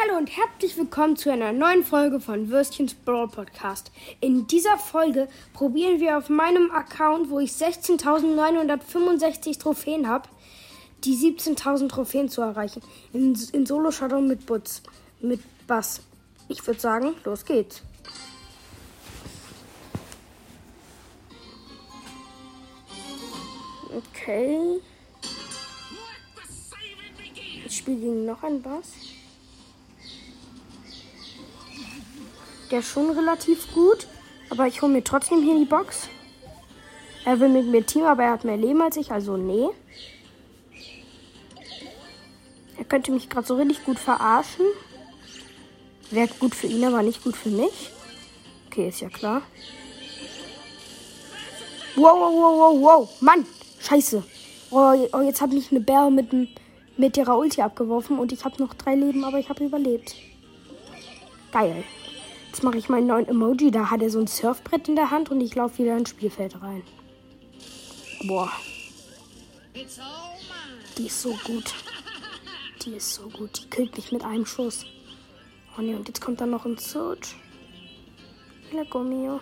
Hallo und herzlich willkommen zu einer neuen Folge von Würstchens Brawl Podcast. In dieser Folge probieren wir auf meinem Account, wo ich 16.965 Trophäen habe, die 17.000 Trophäen zu erreichen. In, in Solo Shadow mit Butz, mit Bass. Ich würde sagen, los geht's. Okay. Ich spiele gegen noch einen Bass. Der ist schon relativ gut. Aber ich hole mir trotzdem hier die Box. Er will mit mir Team, aber er hat mehr Leben als ich, also nee. Er könnte mich gerade so richtig gut verarschen. Wäre gut für ihn, aber nicht gut für mich. Okay, ist ja klar. Wow, wow, wow, wow, wow. Mann, scheiße. Oh, oh jetzt hat mich eine Bär mit, mit ihrer Ulti abgeworfen und ich habe noch drei Leben, aber ich habe überlebt. Geil. Jetzt mache ich meinen neuen Emoji. Da hat er so ein Surfbrett in der Hand und ich laufe wieder ins Spielfeld rein. Boah. Die ist so gut. Die ist so gut. Die killt mich mit einem Schuss. Oh ne, und jetzt kommt dann noch ein Search. Lecker mio.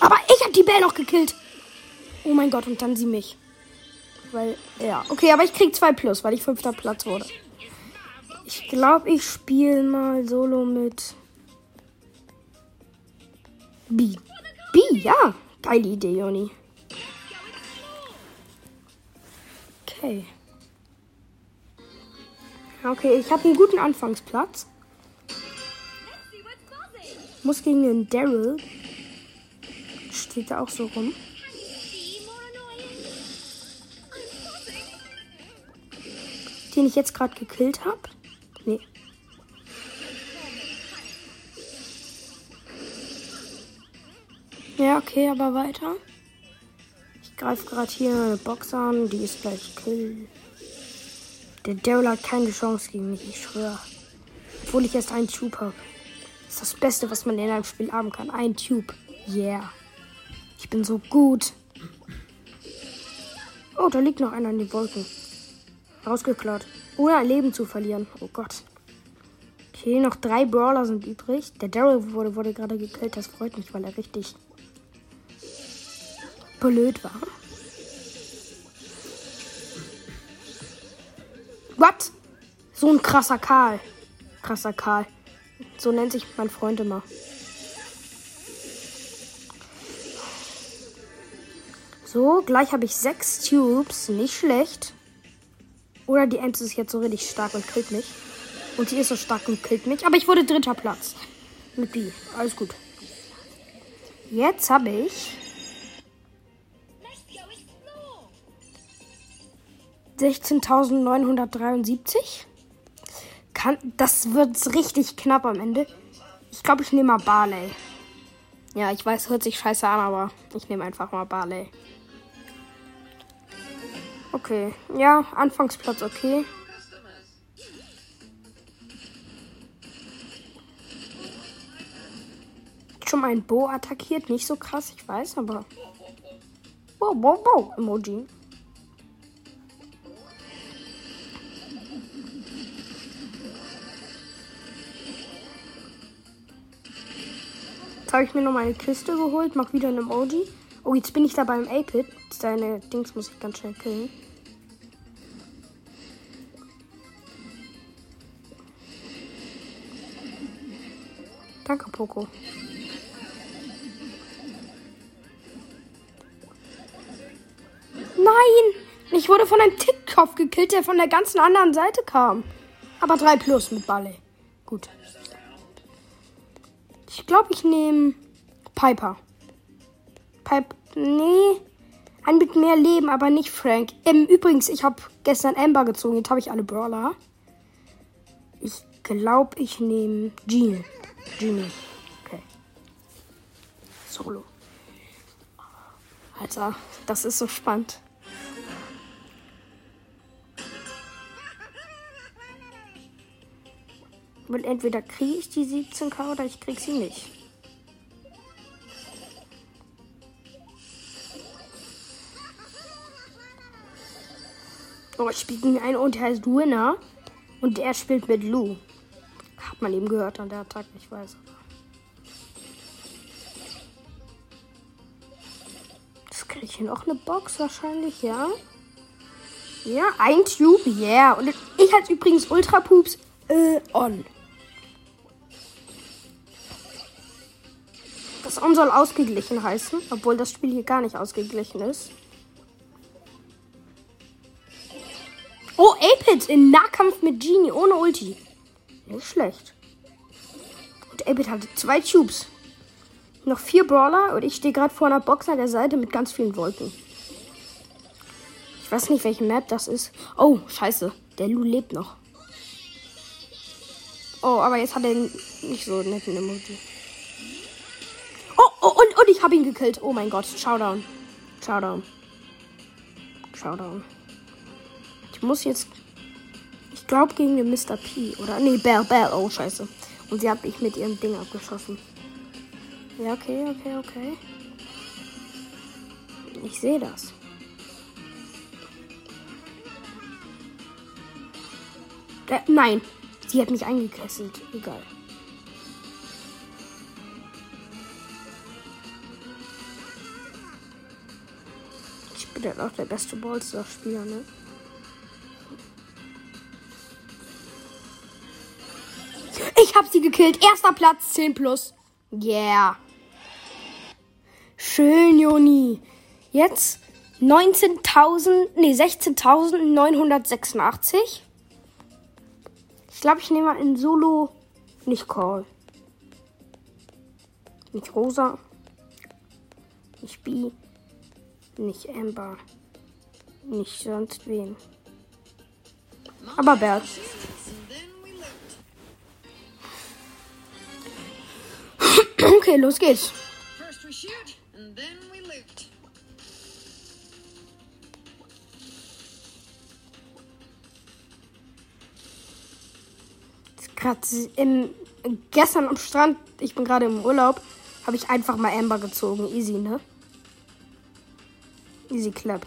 Aber ich habe die Bell noch gekillt. Oh mein Gott, und dann sie mich. Weil, ja. Okay, aber ich krieg zwei Plus, weil ich fünfter Platz wurde. Ich glaube, ich spiele mal solo mit B. B, ja. Geile Idee, Joni. Okay. Okay, ich habe einen guten Anfangsplatz. Muss gegen den Daryl. Steht da auch so rum. Den ich jetzt gerade gekillt habe? Nee. Ja, okay, aber weiter. Ich greife gerade hier eine Box an, die ist gleich Kill. Der Daryl hat keine Chance gegen mich, ich schwöre. Obwohl ich erst einen Tube habe. Das ist das Beste, was man in einem Spiel haben kann. Ein Tube. Yeah. Ich bin so gut. Oh, da liegt noch einer in den Wolken. Rausgeklaut. Ohne ein Leben zu verlieren. Oh Gott. Okay, noch drei Brawler sind übrig. Der Daryl wurde, wurde gerade gekillt. Das freut mich, weil er richtig blöd war. What? So ein krasser Karl. Krasser Karl. So nennt sich mein Freund immer. So, gleich habe ich sechs Tubes. Nicht schlecht. Oder die Ems ist jetzt so richtig stark und killt mich. Und sie ist so stark und killt mich. Aber ich wurde dritter Platz. Mit B. Alles gut. Jetzt habe ich. 16.973. Kann, das wird richtig knapp am Ende. Ich glaube, ich nehme mal Barley. Ja, ich weiß, hört sich scheiße an, aber ich nehme einfach mal Barley. Okay. Ja, Anfangsplatz okay. Schon mal ein Bo attackiert. Nicht so krass, ich weiß, aber. Wow, wow, wow. Emoji. Jetzt habe ich mir noch mal eine Kiste geholt, mach wieder ein Emoji. Oh, jetzt bin ich da beim A-Pit. Seine Dings muss ich ganz schnell killen. Danke, Poco. Nein! Ich wurde von einem Tickkopf gekillt, der von der ganzen anderen Seite kam. Aber 3 plus mit Balle. Gut. Ich glaube, ich nehme Piper. Piper. Nee. Ein mit mehr Leben, aber nicht Frank. Ähm, übrigens, ich habe gestern Amber gezogen. Jetzt habe ich alle Brawler. Ich glaube, ich nehme Jean. Genie. Okay. Solo. Alter, das ist so spannend. Weil entweder kriege ich die 17k oder ich krieg sie nicht. Oh, ich spiele gegen einen und der heißt Winner. Und der spielt mit Lou. Hat man eben gehört an der Attacke, ich weiß. Das kriege ich hier noch eine Box wahrscheinlich, ja. Ja, ein Tube, yeah. Und ich hatte übrigens Ultra Poops äh, on. Das On soll ausgeglichen heißen, obwohl das Spiel hier gar nicht ausgeglichen ist. Oh, Apid in Nahkampf mit Genie ohne Ulti. Nicht schlecht. Und Apid hatte zwei Tubes. Noch vier Brawler und ich stehe gerade vor einer Box an der Seite mit ganz vielen Wolken. Ich weiß nicht, welche Map das ist. Oh, scheiße. Der Lu lebt noch. Oh, aber jetzt hat er nicht so netten Emoji. Oh, oh, und, und ich habe ihn gekillt. Oh mein Gott. Showdown. Showdown. Showdown. Muss jetzt. Ich glaube gegen den Mr. P. Oder. Nee, Bell, Bell. Oh, scheiße. Und sie hat mich mit ihrem Ding abgeschossen. Ja, okay, okay, okay. Ich sehe das. Äh, nein, sie hat mich eingekesselt. Egal. Ich bin halt auch der beste Ballstar-Spieler, ne? Ich hab sie gekillt. Erster Platz, 10 plus. Yeah. Schön, Joni. Jetzt 19.000, nee, 16.986. Ich glaube, ich nehme mal in Solo nicht Call. Nicht Rosa. Nicht B. Nicht Amber. Nicht sonst wen. Aber Bert. Okay, los geht's. First we shoot, and then we loot. Gerade im gestern am Strand, ich bin gerade im Urlaub, habe ich einfach mal Amber gezogen. Easy, ne? Easy clap.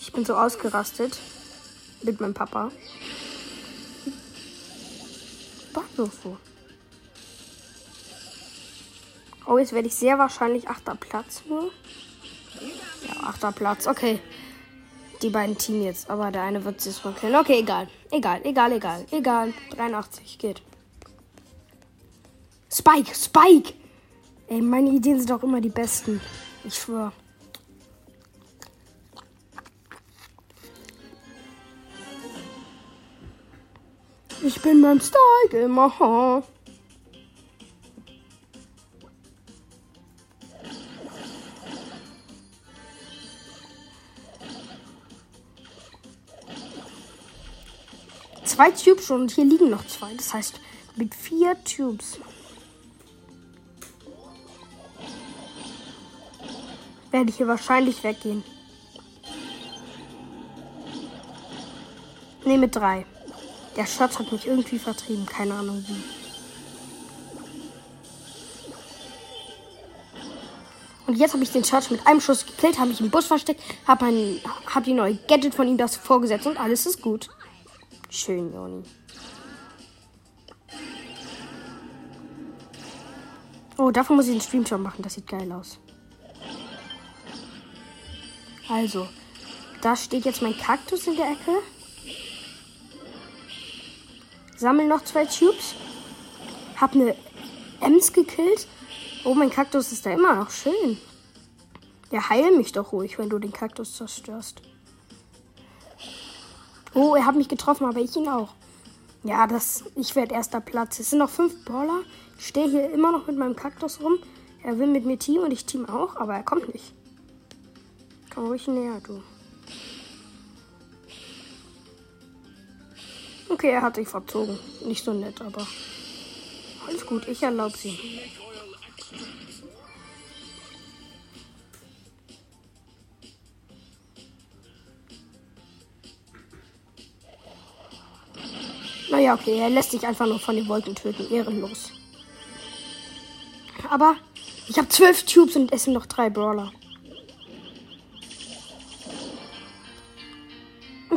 Ich bin so ausgerastet mit meinem Papa. So. Oh, jetzt werde ich sehr wahrscheinlich achter Platz nur. Ja, achter Platz. Okay. Die beiden Team jetzt, aber der eine wird sich mal killen. Okay, egal. Egal, egal, egal. Egal. 83 geht. Spike, Spike! Ey, meine Ideen sind auch immer die besten. Ich schwöre. Ich bin beim Spike immer. Zwei Tubes schon und hier liegen noch zwei. Das heißt, mit vier Tubes. Werde ich hier wahrscheinlich weggehen. Ne, mit drei. Der Schatz hat mich irgendwie vertrieben. Keine Ahnung wie. Und jetzt habe ich den Schatz mit einem Schuss gekillt, habe mich im Bus versteckt, habe hab die neue Gadget von ihm das vorgesetzt und alles ist gut. Schön, Joni. Oh, davon muss ich einen Streamshot machen. Das sieht geil aus. Also, da steht jetzt mein Kaktus in der Ecke. Sammel noch zwei Tubes. Hab eine Ems gekillt. Oh, mein Kaktus ist da immer noch schön. Ja, heil mich doch ruhig, wenn du den Kaktus zerstörst. Oh, er hat mich getroffen, aber ich ihn auch. Ja, das, ich werde erster Platz. Es sind noch fünf Brawler. Ich stehe hier immer noch mit meinem Kaktus rum. Er will mit mir Team und ich Team auch, aber er kommt nicht. Komm ruhig näher, du. Okay, er hat sich verzogen. Nicht so nett, aber alles gut. Ich erlaube sie. Naja, okay, er lässt sich einfach nur von den Wolken töten. Ehrenlos. Aber ich habe zwölf Tubes und es sind noch drei Brawler.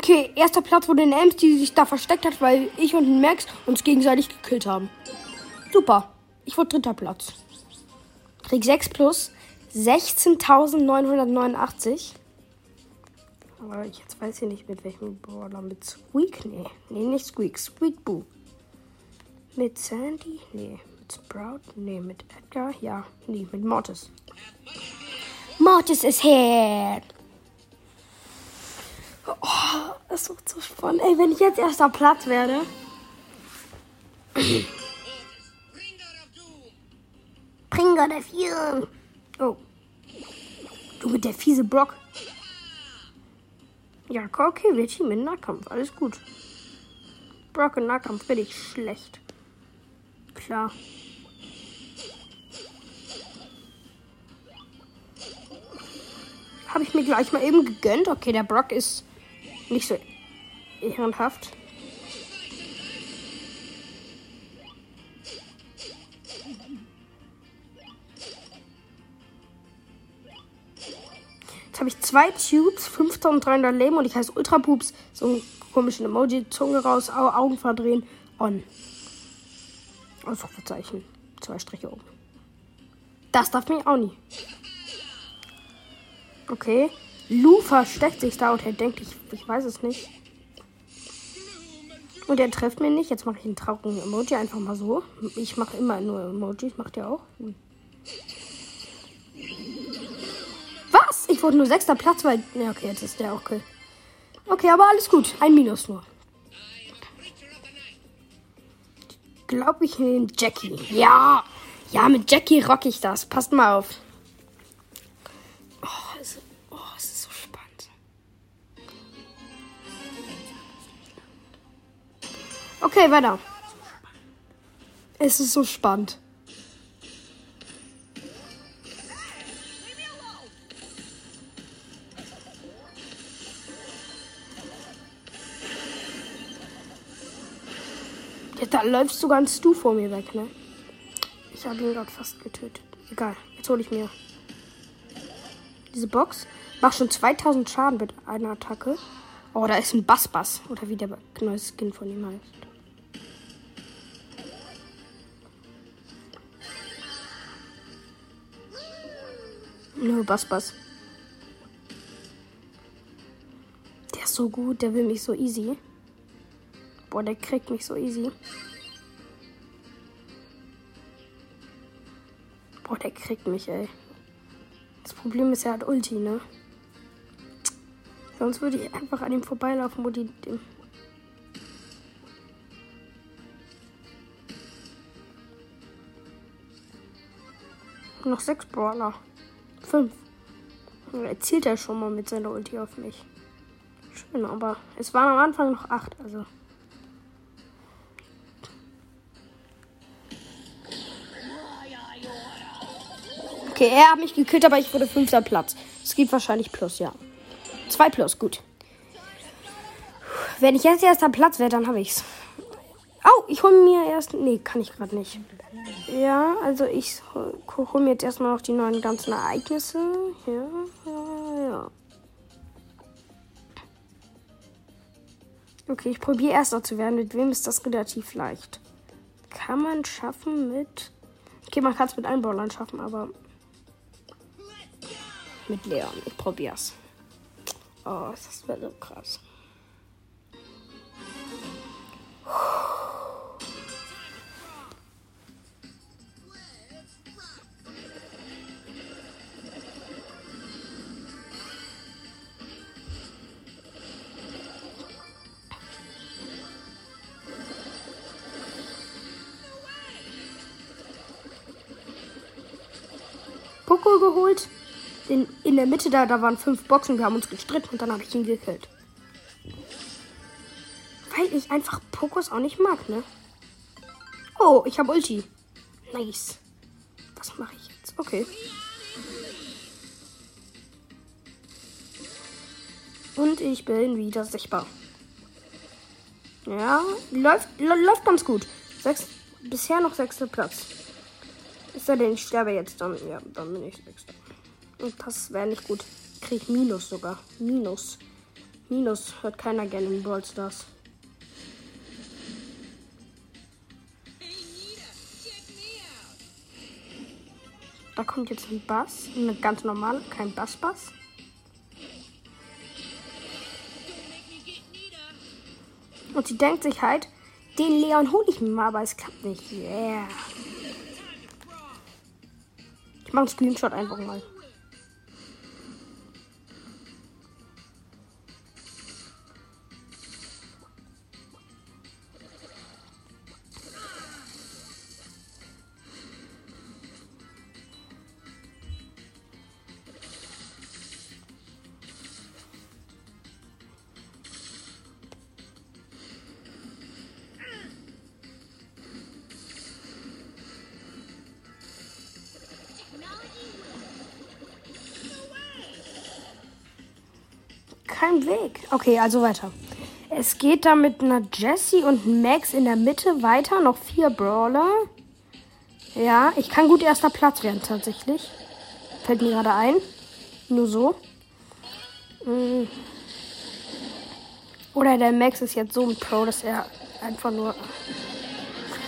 Okay, erster Platz wurde eine Ems, die sich da versteckt hat, weil ich und Max uns gegenseitig gekillt haben. Super. Ich wurde dritter Platz. Krieg 6 plus 16.989. Aber ich jetzt weiß ich nicht mit welchem Brawler. Mit Squeak? Nee. Nee, nicht Squeak. Squeak Boo. Mit Sandy? Nee. Mit Sprout? Nee. Mit Edgar? Ja. Nee, mit Mortis. Mortis ist here. Oh, das ist so spannend. Ey, wenn ich jetzt erster Platz werde. Bringer der Vier. Oh. Du mit der fiese Brock. Ja, okay, wir teamen in Nahkampf. Alles gut. Brock in Nahkampf bin ich schlecht. Klar. Habe ich mir gleich mal eben gegönnt. Okay, der Brock ist nicht so ehrenhaft. Jetzt habe ich zwei Tubes, 5300 Leben und ich heiße Ultra Poops. So ein komischen Emoji, Zunge raus, Au Augen verdrehen, on. Ausrufezeichen. Zwei Striche oben. Das darf mich auch nie. Okay. Lu versteckt sich da und er denkt, ich, ich weiß es nicht. Und er trifft mir nicht. Jetzt mache ich einen traurigen Emoji einfach mal so. Ich mache immer nur Emojis. Macht ihr auch? Was? Ich wurde nur sechster Platz, weil. Ja, okay, jetzt ist der auch cool. Okay, aber alles gut. Ein Minus nur. Glaube ich in Jackie. Ja. Ja, mit Jackie rock ich das. Passt mal auf. Oh, ist Okay, weiter. Es ist so spannend. Da läufst du ganz du vor mir weg, ne? Ich habe ihn gerade fast getötet. Egal, jetzt hole ich mir diese Box. Mach schon 2000 Schaden mit einer Attacke. Oh, da ist ein Bass-Bass. Oder wie der neue Skin von ihm heißt. Nö, Bass-Bass. Der ist so gut, der will mich so easy. Boah, der kriegt mich so easy. Boah, der kriegt mich, ey. Das Problem ist, er hat Ulti, ne? Sonst würde ich einfach an ihm vorbeilaufen, wo die. Den Noch sechs Brawler. Fünf. Er zielt ja schon mal mit seiner Ulti auf mich. Schön, aber es waren am Anfang noch acht, also. Okay, er hat mich gekillt, aber ich wurde fünfter Platz. Es gibt wahrscheinlich Plus, ja. Zwei Plus, gut. Wenn ich jetzt erster Platz wäre, dann habe ich's. Oh, ich hole mir erst. Nee, kann ich gerade nicht. Ja, also ich hole mir jetzt erstmal noch die neuen ganzen Ereignisse. Ja, ja, ja. Okay, ich probiere erster zu werden. Mit wem ist das relativ leicht? Kann man schaffen mit. Okay, man kann es mit Brawlern schaffen, aber mit Leon. Ich probier's. Oh, das wäre so krass. Poco geholt. Den, in der Mitte da, da waren fünf Boxen. Wir haben uns gestritten und dann habe ich ihn gekillt. Weil ich einfach Pokos auch nicht mag, ne? Oh, ich habe Ulti. Nice. Was mache ich jetzt? Okay. Und ich bin wieder sichtbar. Ja, läuft, läuft ganz gut. Sechs, bisher noch sechster Platz. Er denn, ich sterbe jetzt dann. Ja, dann bin ich sechster. Und das wäre nicht gut. Krieg Minus sogar. Minus. Minus hört keiner gerne in Brawl Stars. Da kommt jetzt ein Bass. Eine ganz normale, kein Bass-Bass. Und sie denkt sich halt, den Leon hole ich mir mal, aber es klappt nicht. Yeah. Ich mache einen Screenshot einfach mal. Kein Weg. Okay, also weiter. Es geht da mit einer Jessie und Max in der Mitte weiter. Noch vier Brawler. Ja, ich kann gut erster Platz werden tatsächlich. Fällt mir gerade ein. Nur so. Mm. Oder der Max ist jetzt so ein Pro, dass er einfach nur.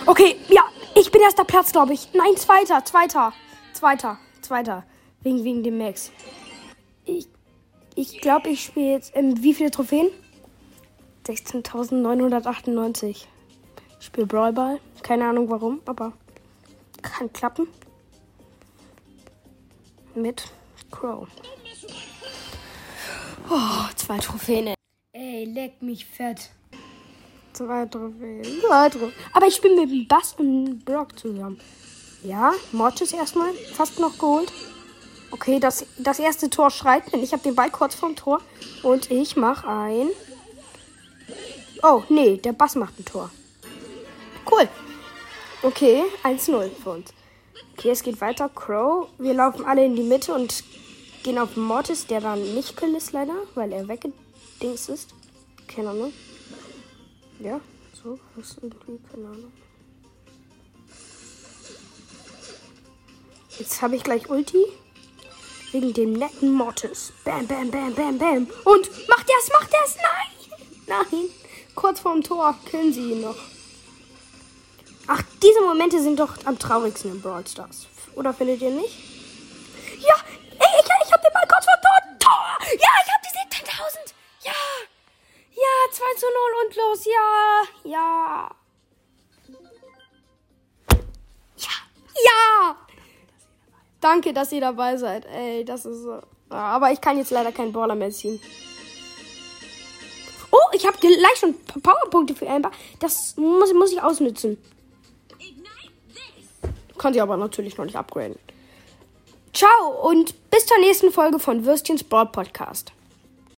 Okay, ja, ich bin erster Platz, glaube ich. Nein, zweiter, zweiter, zweiter, zweiter. Wegen, wegen dem Max. Ich, ich glaube, ich spiele jetzt. Ähm, wie viele Trophäen? 16.998. Ich spiele Brawlball. Keine Ahnung warum, aber kann klappen. Mit Crow. Oh, zwei Trophäen. Ey, leck mich fett. Zwei Trophäen. Zwei Trophäen. Aber ich bin mit dem Bass und Brock zusammen. Ja, Mortis erstmal. Fast noch geholt. Okay, das, das erste Tor schreit, denn ich habe den Ball kurz vorm Tor. Und ich mache ein. Oh, nee, der Bass macht ein Tor. Cool. Okay, 1-0 für uns. Okay, es geht weiter. Crow. Wir laufen alle in die Mitte und gehen auf Mortis, der dann nicht kill ist leider, weil er weggedings ist. Keine Ahnung. Ja, so ist irgendwie, keine Ahnung. Jetzt habe ich gleich Ulti. Wegen dem netten Mortis. Bam, bam, bam, bam, bam. Und macht er's, macht er's. Nein. Nein. Kurz vorm Tor killen sie ihn noch. Ach, diese Momente sind doch am traurigsten in Brawl Stars. Oder findet ihr nicht? Ja, ey, ich, ich hab den Ball kurz vor Tor. Tor. Ja, ich hab die 17.000. Ja. Ja, 2 zu 0 und los. Ja. Ja. Ja. Ja. Danke, dass ihr dabei seid. Ey, das ist so. Ja, aber ich kann jetzt leider keinen Baller mehr ziehen. Oh, ich habe gleich schon Powerpunkte für Amber. Das muss, muss ich ausnützen. Kann sie aber natürlich noch nicht upgraden. Ciao und bis zur nächsten Folge von Würstchens Broad Podcast.